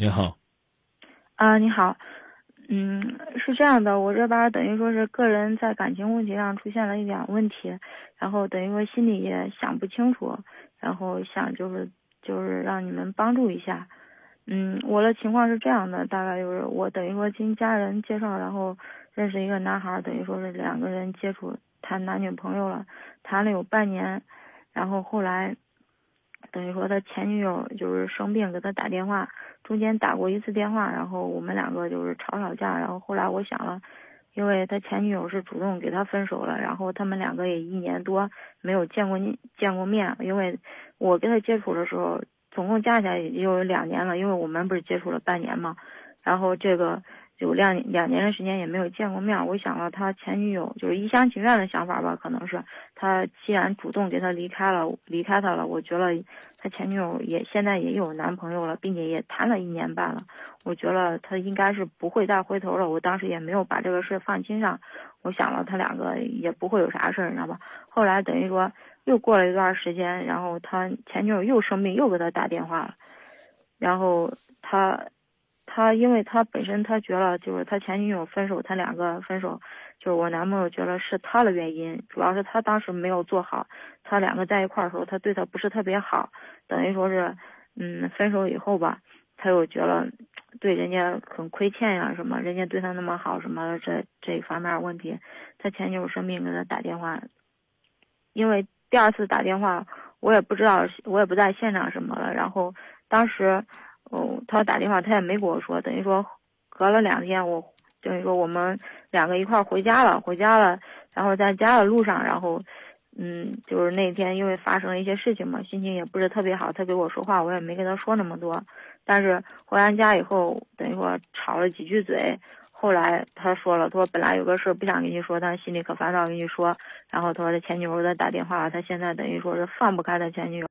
你好，啊，你好，嗯，是这样的，我这边等于说是个人在感情问题上出现了一点问题，然后等于说心里也想不清楚，然后想就是就是让你们帮助一下，嗯，我的情况是这样的，大概就是我等于说经家人介绍，然后认识一个男孩，等于说是两个人接触谈男女朋友了，谈了有半年，然后后来。等于说他前女友就是生病给他打电话，中间打过一次电话，然后我们两个就是吵吵架，然后后来我想了，因为他前女友是主动给他分手了，然后他们两个也一年多没有见过见过面，因为我跟他接触的时候，总共加起来也就有两年了，因为我们不是接触了半年嘛，然后这个。有两两年的时间也没有见过面，我想了他前女友就是一厢情愿的想法吧，可能是他既然主动给他离开了，离开他了，我觉得他前女友也现在也有男朋友了，并且也谈了一年半了，我觉得他应该是不会再回头了。我当时也没有把这个事放心上，我想了他两个也不会有啥事儿，你知道吧？后来等于说又过了一段时间，然后他前女友又生病，又给他打电话了，然后他。他因为他本身他觉得就是他前女友分手，他两个分手，就是我男朋友觉得是他的原因，主要是他当时没有做好，他两个在一块儿的时候，他对他不是特别好，等于说是，嗯，分手以后吧，他又觉得对人家很亏欠呀什么，人家对他那么好什么这这一方面问题，他前女友生病给他打电话，因为第二次打电话我也不知道，我也不在现场什么了，然后当时。哦，他打电话，他也没跟我说，等于说隔了两天，我等于说我们两个一块回家了，回家了，然后在家的路上，然后，嗯，就是那天因为发生了一些事情嘛，心情也不是特别好，他给我说话，我也没跟他说那么多，但是回完家以后，等于说吵了几句嘴，后来他说了，他说本来有个事不想跟你说，但是心里可烦躁，跟你说，然后他说他前女友给他打电话了，他现在等于说是放不开他前女友。